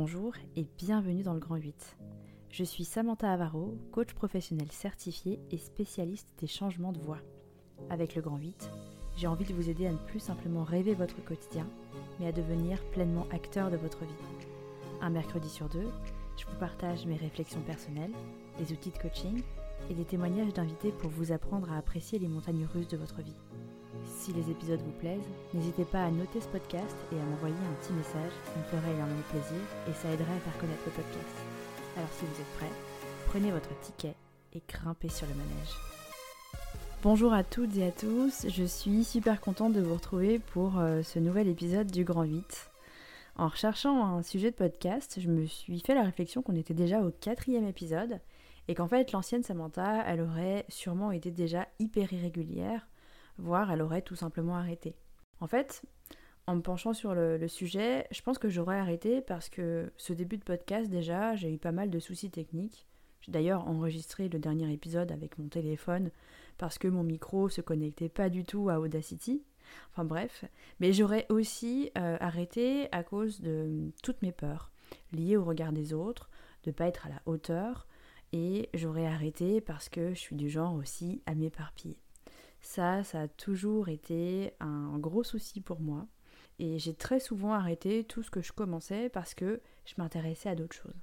Bonjour et bienvenue dans le Grand 8. Je suis Samantha Avaro, coach professionnel certifié et spécialiste des changements de voix. Avec le Grand 8, j'ai envie de vous aider à ne plus simplement rêver votre quotidien, mais à devenir pleinement acteur de votre vie. Un mercredi sur deux, je vous partage mes réflexions personnelles, des outils de coaching et des témoignages d'invités pour vous apprendre à apprécier les montagnes russes de votre vie. Si les épisodes vous plaisent, n'hésitez pas à noter ce podcast et à m'envoyer un petit message, ça me ferait énormément plaisir et ça aiderait à faire connaître le podcast. Alors si vous êtes prêts, prenez votre ticket et grimpez sur le manège. Bonjour à toutes et à tous, je suis super contente de vous retrouver pour euh, ce nouvel épisode du Grand 8. En recherchant un sujet de podcast, je me suis fait la réflexion qu'on était déjà au quatrième épisode et qu'en fait l'ancienne Samantha, elle aurait sûrement été déjà hyper irrégulière, voire elle aurait tout simplement arrêté. En fait, en me penchant sur le, sujet, je pense que j'aurais arrêté parce que ce début de podcast déjà, j'ai eu pas mal de soucis techniques. J'ai d'ailleurs enregistré le dernier épisode avec mon téléphone parce que mon micro se connectait pas du tout à Audacity. Enfin bref, mais j'aurais aussi euh, arrêté à cause de toutes mes peurs liées au regard des autres, de pas être à la hauteur, et j'aurais arrêté parce que je suis du genre aussi à m'éparpiller. Ça, ça a toujours été un gros souci pour moi. Et j'ai très souvent arrêté tout ce que je commençais parce que je m'intéressais à d'autres choses.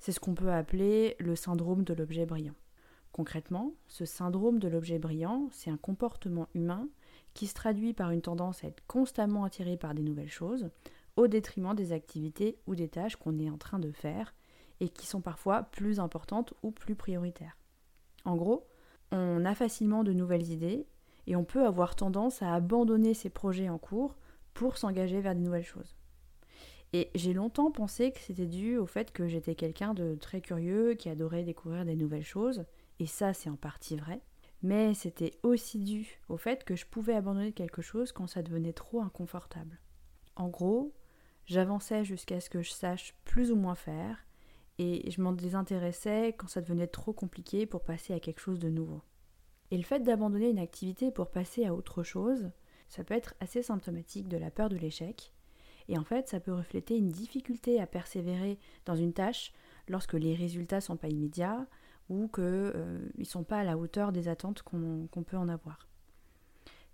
C'est ce qu'on peut appeler le syndrome de l'objet brillant. Concrètement, ce syndrome de l'objet brillant, c'est un comportement humain qui se traduit par une tendance à être constamment attiré par des nouvelles choses, au détriment des activités ou des tâches qu'on est en train de faire et qui sont parfois plus importantes ou plus prioritaires. En gros, facilement de nouvelles idées et on peut avoir tendance à abandonner ses projets en cours pour s'engager vers de nouvelles choses. Et j'ai longtemps pensé que c'était dû au fait que j'étais quelqu'un de très curieux, qui adorait découvrir des nouvelles choses, et ça c'est en partie vrai, mais c'était aussi dû au fait que je pouvais abandonner quelque chose quand ça devenait trop inconfortable. En gros, j'avançais jusqu'à ce que je sache plus ou moins faire, et je m'en désintéressais quand ça devenait trop compliqué pour passer à quelque chose de nouveau. Et le fait d'abandonner une activité pour passer à autre chose, ça peut être assez symptomatique de la peur de l'échec, et en fait ça peut refléter une difficulté à persévérer dans une tâche lorsque les résultats sont pas immédiats ou qu'ils euh, ne sont pas à la hauteur des attentes qu'on peut en avoir.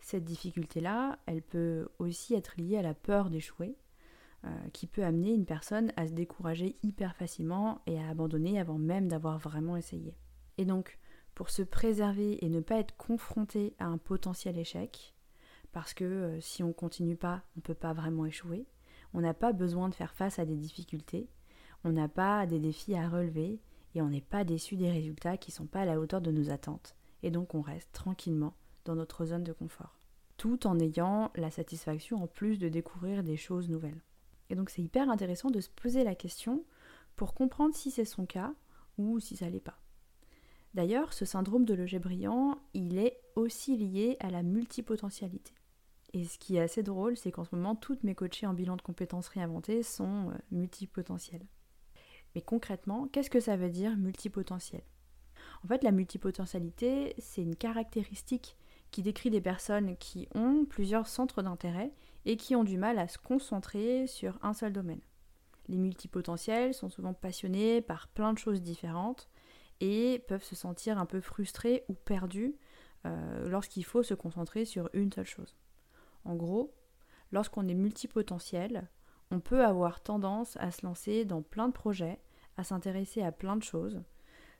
Cette difficulté-là, elle peut aussi être liée à la peur d'échouer, euh, qui peut amener une personne à se décourager hyper facilement et à abandonner avant même d'avoir vraiment essayé. Et donc, pour se préserver et ne pas être confronté à un potentiel échec, parce que euh, si on ne continue pas, on ne peut pas vraiment échouer, on n'a pas besoin de faire face à des difficultés, on n'a pas des défis à relever et on n'est pas déçu des résultats qui ne sont pas à la hauteur de nos attentes, et donc on reste tranquillement dans notre zone de confort, tout en ayant la satisfaction en plus de découvrir des choses nouvelles. Et donc c'est hyper intéressant de se poser la question pour comprendre si c'est son cas ou si ça l'est pas. D'ailleurs, ce syndrome de l'objet brillant, il est aussi lié à la multipotentialité. Et ce qui est assez drôle, c'est qu'en ce moment, toutes mes coachées en bilan de compétences réinventées sont euh, multipotentielles. Mais concrètement, qu'est-ce que ça veut dire multipotentiel? En fait, la multipotentialité, c'est une caractéristique qui décrit des personnes qui ont plusieurs centres d'intérêt et qui ont du mal à se concentrer sur un seul domaine. Les multipotentiels sont souvent passionnés par plein de choses différentes et peuvent se sentir un peu frustrés ou perdus euh, lorsqu'il faut se concentrer sur une seule chose. En gros, lorsqu'on est multipotentiel, on peut avoir tendance à se lancer dans plein de projets, à s'intéresser à plein de choses,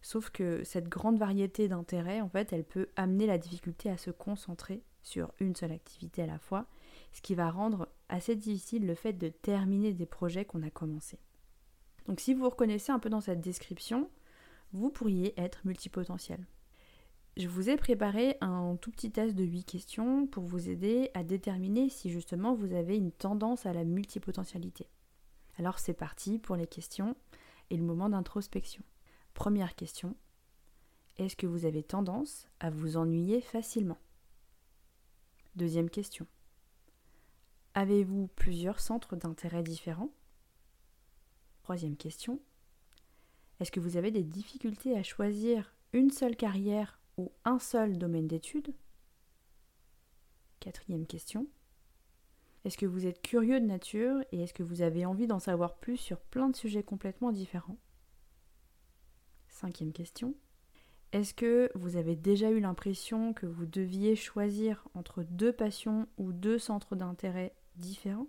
sauf que cette grande variété d'intérêts, en fait, elle peut amener la difficulté à se concentrer sur une seule activité à la fois ce qui va rendre assez difficile le fait de terminer des projets qu'on a commencés. Donc si vous vous reconnaissez un peu dans cette description, vous pourriez être multipotentiel. Je vous ai préparé un tout petit test de 8 questions pour vous aider à déterminer si justement vous avez une tendance à la multipotentialité. Alors c'est parti pour les questions et le moment d'introspection. Première question. Est-ce que vous avez tendance à vous ennuyer facilement? Deuxième question. Avez-vous plusieurs centres d'intérêt différents? Troisième question. Est-ce que vous avez des difficultés à choisir une seule carrière ou un seul domaine d'études? Quatrième question. Est-ce que vous êtes curieux de nature et est-ce que vous avez envie d'en savoir plus sur plein de sujets complètement différents? Cinquième question. Est-ce que vous avez déjà eu l'impression que vous deviez choisir entre deux passions ou deux centres d'intérêt différents?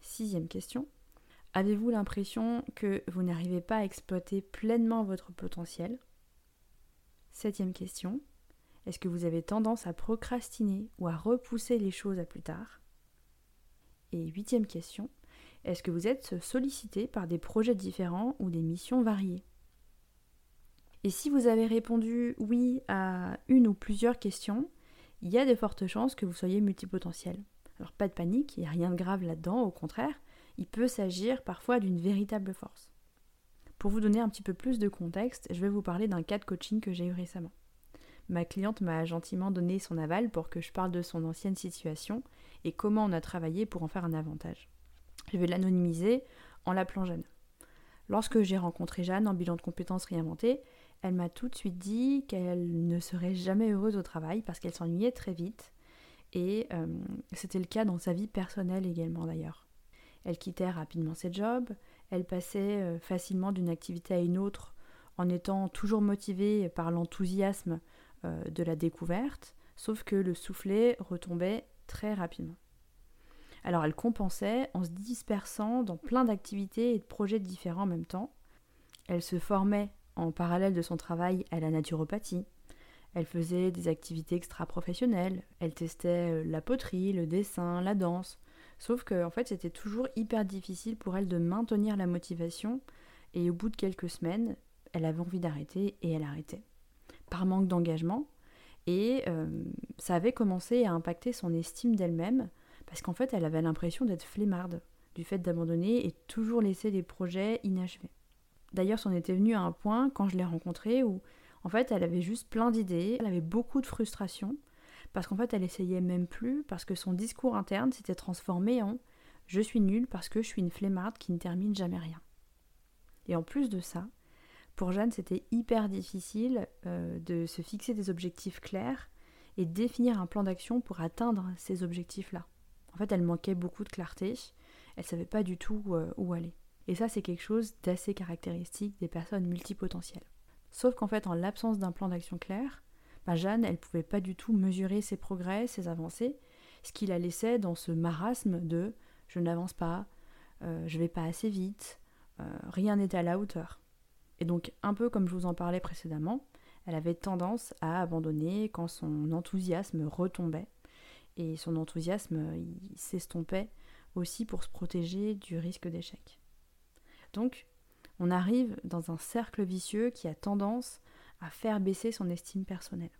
Sixième question. Avez-vous l'impression que vous n'arrivez pas à exploiter pleinement votre potentiel? Septième question. Est-ce que vous avez tendance à procrastiner ou à repousser les choses à plus tard? Et huitième question, est-ce que vous êtes sollicité par des projets différents ou des missions variées? Et si vous avez répondu oui à une ou plusieurs questions, il y a de fortes chances que vous soyez multipotentiel. Alors pas de panique, il n'y a rien de grave là-dedans, au contraire, il peut s'agir parfois d'une véritable force. Pour vous donner un petit peu plus de contexte, je vais vous parler d'un cas de coaching que j'ai eu récemment ma cliente m'a gentiment donné son aval pour que je parle de son ancienne situation et comment on a travaillé pour en faire un avantage. Je vais l'anonymiser en l'appelant Jeanne. Lorsque j'ai rencontré Jeanne en bilan de compétences réinventées, elle m'a tout de suite dit qu'elle ne serait jamais heureuse au travail parce qu'elle s'ennuyait très vite. Et euh, c'était le cas dans sa vie personnelle également d'ailleurs. Elle quittait rapidement ses jobs, elle passait euh, facilement d'une activité à une autre en étant toujours motivée par l'enthousiasme euh, de la découverte, sauf que le soufflet retombait très rapidement. Alors elle compensait en se dispersant dans plein d'activités et de projets différents en même temps. Elle se formait en parallèle de son travail à la naturopathie. Elle faisait des activités extra-professionnelles. Elle testait euh, la poterie, le dessin, la danse. Sauf que en fait, c'était toujours hyper difficile pour elle de maintenir la motivation. Et au bout de quelques semaines, elle avait envie d'arrêter et elle arrêtait par manque d'engagement. Et euh, ça avait commencé à impacter son estime d'elle-même, parce qu'en fait, elle avait l'impression d'être flemmarde, du fait d'abandonner et toujours laisser des projets inachevés. D'ailleurs, c'en était venu à un point, quand je l'ai rencontrée, où en fait, elle avait juste plein d'idées, elle avait beaucoup de frustration, parce qu'en fait, elle essayait même plus, parce que son discours interne s'était transformé en je suis nulle parce que je suis une flemmarde qui ne termine jamais rien. Et en plus de ça, pour Jeanne, c'était hyper difficile euh, de se fixer des objectifs clairs et définir un plan d'action pour atteindre ces objectifs-là. En fait, elle manquait beaucoup de clarté, elle savait pas du tout euh, où aller. Et ça, c'est quelque chose d'assez caractéristique des personnes multipotentielles. Sauf qu'en fait, en l'absence d'un plan d'action clair, Jeanne, elle pouvait pas du tout mesurer ses progrès, ses avancées, ce qui la laissait dans ce marasme de je n'avance pas, euh, je vais pas assez vite, rien n'est à la hauteur. Et donc, un peu comme je vous en parlais précédemment, elle avait tendance à abandonner quand son enthousiasme retombait. Et son enthousiasme, s'estompait aussi pour se protéger du risque d'échec. Donc, on arrive dans un cercle vicieux qui a tendance à faire baisser son estime personnelle.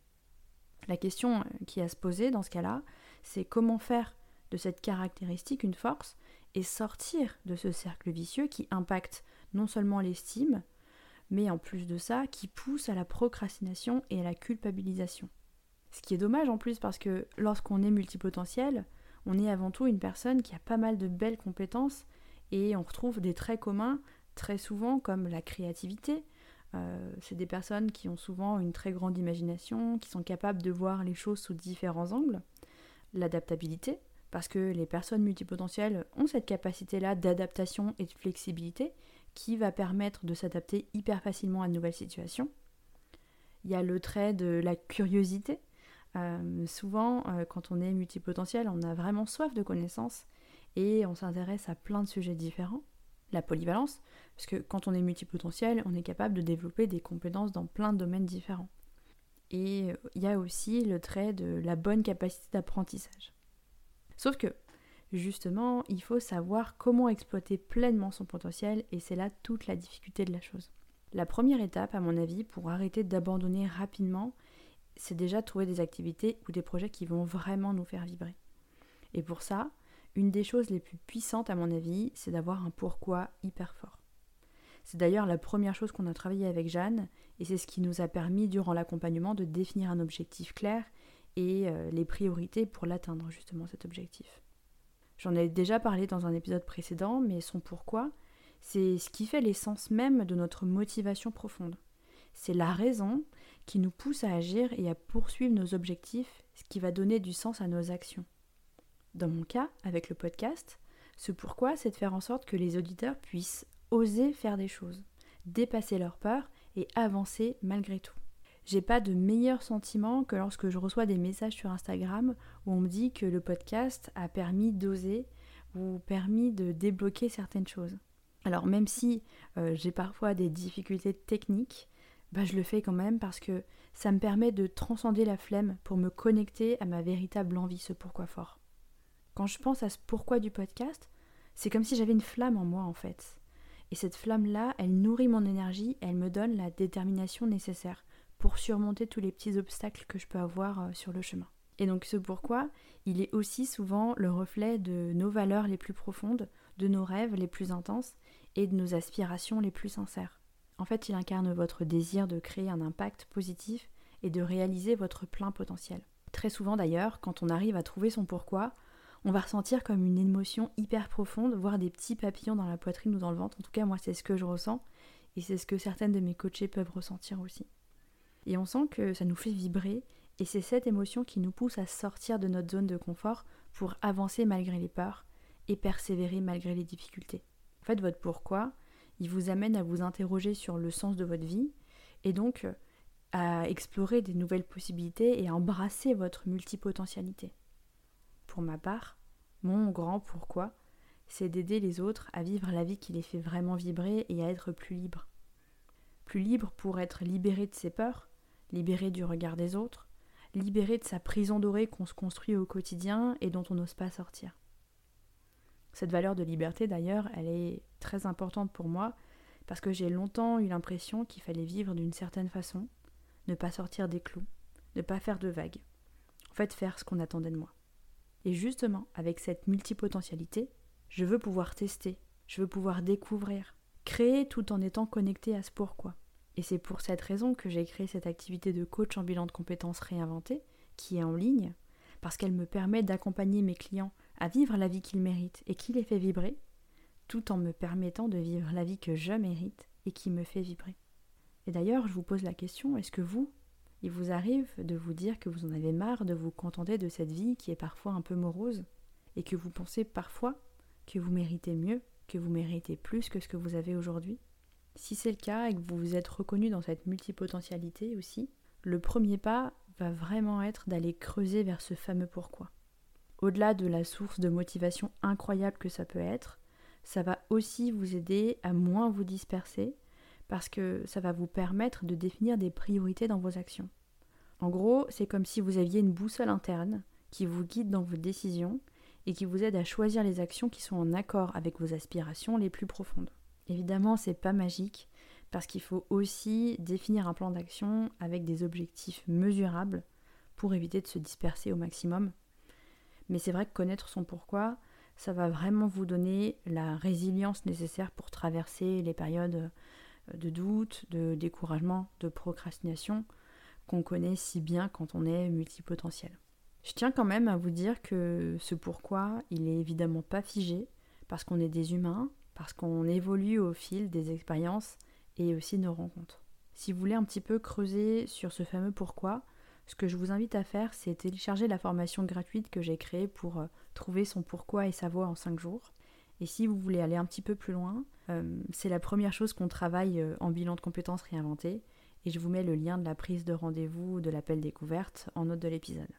La question qui a à se poser dans ce cas-là, c'est comment faire de cette caractéristique une force et sortir de ce cercle vicieux qui impacte non seulement l'estime, mais en plus de ça, qui pousse à la procrastination et à la culpabilisation. Ce qui est dommage en plus parce que lorsqu'on est multipotentiel, on est avant tout une personne qui a pas mal de belles compétences et on retrouve des traits communs très souvent comme la créativité. Euh, c'est des personnes qui ont souvent une très grande imagination, qui sont capables de voir les choses sous différents angles. L'adaptabilité, parce que les personnes multipotentielles ont cette capacité-là d'adaptation et de flexibilité qui va permettre de s'adapter hyper facilement à de nouvelles situations. Il y a le trait de la curiosité. Euh, souvent, euh, quand on est multipotentiel, on a vraiment soif de connaissances et on s'intéresse à plein de sujets différents. La polyvalence, parce que quand on est multipotentiel, on est capable de développer des compétences dans plein de domaines différents. Et il y a aussi le trait de la bonne capacité d'apprentissage. Sauf que Justement, il faut savoir comment exploiter pleinement son potentiel et c'est là toute la difficulté de la chose. La première étape, à mon avis, pour arrêter d'abandonner rapidement, c'est déjà trouver des activités ou des projets qui vont vraiment nous faire vibrer. Et pour ça, une des choses les plus puissantes, à mon avis, c'est d'avoir un pourquoi hyper fort. C'est d'ailleurs la première chose qu'on a travaillé avec Jeanne, et c'est ce qui nous a permis, durant l'accompagnement, de définir un objectif clair et euh, les priorités pour l'atteindre, justement, cet objectif. J'en ai déjà parlé dans un épisode précédent, mais son pourquoi, c'est ce qui fait l'essence même de notre motivation profonde. C'est la raison qui nous pousse à agir et à poursuivre nos objectifs, ce qui va donner du sens à nos actions. Dans mon cas, avec le podcast, ce pourquoi, c'est de faire en sorte que les auditeurs puissent oser faire des choses, dépasser leur peur et avancer malgré tout. J'ai pas de meilleur sentiment que lorsque je reçois des messages sur Instagram où on me dit que le podcast a permis d'oser ou permis de débloquer certaines choses. Alors même si euh, j'ai parfois des difficultés techniques, bah, je le fais quand même parce que ça me permet de transcender la flemme pour me connecter à ma véritable envie, ce pourquoi fort. Quand je pense à ce pourquoi du podcast, c'est comme si j'avais une flamme en moi en fait. Et cette flamme-là, elle nourrit mon énergie, elle me donne la détermination nécessaire pour surmonter tous les petits obstacles que je peux avoir euh, sur le chemin. Et donc ce pourquoi, il est aussi souvent le reflet de nos valeurs les plus profondes, de nos rêves les plus intenses et de nos aspirations les plus sincères. En fait, il incarne votre désir de créer un impact positif et de réaliser votre plein potentiel. Très souvent d'ailleurs, quand on arrive à trouver son pourquoi, on va ressentir comme une émotion hyper profonde, voire des petits papillons dans la poitrine ou dans le ventre. En tout cas, moi, c'est ce que je ressens et c'est ce que certaines de mes coachées peuvent ressentir aussi. Et on sent que ça nous fait vibrer et c'est cette émotion qui nous pousse à sortir de notre zone de confort pour avancer malgré les peurs et persévérer malgré les difficultés. En fait, votre pourquoi, il vous amène à vous interroger sur le sens de votre vie et donc à explorer des nouvelles possibilités et à embrasser votre multipotentialité. Pour ma part, mon grand pourquoi, c'est d'aider les autres à vivre la vie qui les fait vraiment vibrer et à être plus libres. Plus libres pour être libérés de ses peurs, libéré du regard des autres, libéré de sa prison dorée qu'on se construit au quotidien et dont on n'ose pas sortir. Cette valeur de liberté, d'ailleurs, elle est très importante pour moi parce que j'ai longtemps eu l'impression qu'il fallait vivre d'une certaine façon, ne pas sortir des clous, ne pas faire de vagues, en fait faire ce qu'on attendait de moi. Et justement, avec cette multipotentialité, je veux pouvoir tester, je veux pouvoir découvrir, créer tout en étant connecté à ce pourquoi. Et c'est pour cette raison que j'ai créé cette activité de coach en bilan de compétences réinventées, qui est en ligne, parce qu'elle me permet d'accompagner mes clients à vivre la vie qu'ils méritent et qui les fait vibrer, tout en me permettant de vivre la vie que je mérite et qui me fait vibrer. Et d'ailleurs, je vous pose la question, est-ce que vous, il vous arrive de vous dire que vous en avez marre de vous contenter de cette vie qui est parfois un peu morose, et que vous pensez parfois que vous méritez mieux, que vous méritez plus que ce que vous avez aujourd'hui? Si c'est le cas et que vous vous êtes reconnu dans cette multipotentialité aussi, le premier pas va vraiment être d'aller creuser vers ce fameux pourquoi. Au-delà de la source de motivation incroyable que ça peut être, ça va aussi vous aider à moins vous disperser parce que ça va vous permettre de définir des priorités dans vos actions. En gros, c'est comme si vous aviez une boussole interne qui vous guide dans vos décisions et qui vous aide à choisir les actions qui sont en accord avec vos aspirations les plus profondes. Évidemment, c'est pas magique parce qu'il faut aussi définir un plan d'action avec des objectifs mesurables pour éviter de se disperser au maximum. Mais c'est vrai que connaître son pourquoi, ça va vraiment vous donner la résilience nécessaire pour traverser les périodes de doute, de découragement, de procrastination qu'on connaît si bien quand on est multipotentiel. Je tiens quand même à vous dire que ce pourquoi, il est évidemment pas figé parce qu'on est des humains parce qu'on évolue au fil des expériences et aussi nos rencontres. Si vous voulez un petit peu creuser sur ce fameux pourquoi, ce que je vous invite à faire, c'est télécharger la formation gratuite que j'ai créée pour euh, trouver son pourquoi et sa voix en 5 jours. Et si vous voulez aller un petit peu plus loin, euh, c'est la première chose qu'on travaille euh, en bilan de compétences réinventées. Et je vous mets le lien de la prise de rendez-vous de l'appel découverte en note de l'épisode.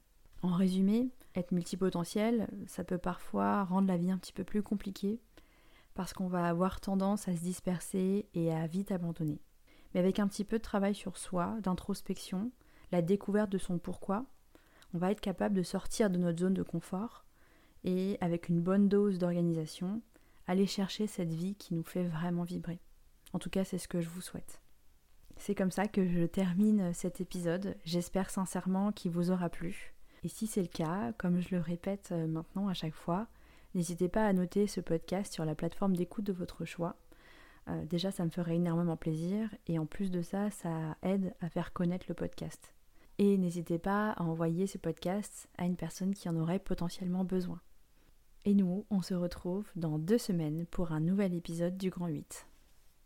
En résumé, être multipotentiel, ça peut parfois rendre la vie un petit peu plus compliquée parce qu'on va avoir tendance à se disperser et à vite abandonner. Mais avec un petit peu de travail sur soi, d'introspection, la découverte de son pourquoi, on va être capable de sortir de notre zone de confort et avec une bonne dose d'organisation, aller chercher cette vie qui nous fait vraiment vibrer. En tout cas, c'est ce que je vous souhaite. C'est comme ça que je termine cet épisode. J'espère sincèrement qu'il vous aura plu. Et si c'est le cas, comme je le répète maintenant à chaque fois, N'hésitez pas à noter ce podcast sur la plateforme d'écoute de votre choix. Euh, déjà, ça me ferait énormément plaisir et en plus de ça, ça aide à faire connaître le podcast. Et n'hésitez pas à envoyer ce podcast à une personne qui en aurait potentiellement besoin. Et nous, on se retrouve dans deux semaines pour un nouvel épisode du Grand 8.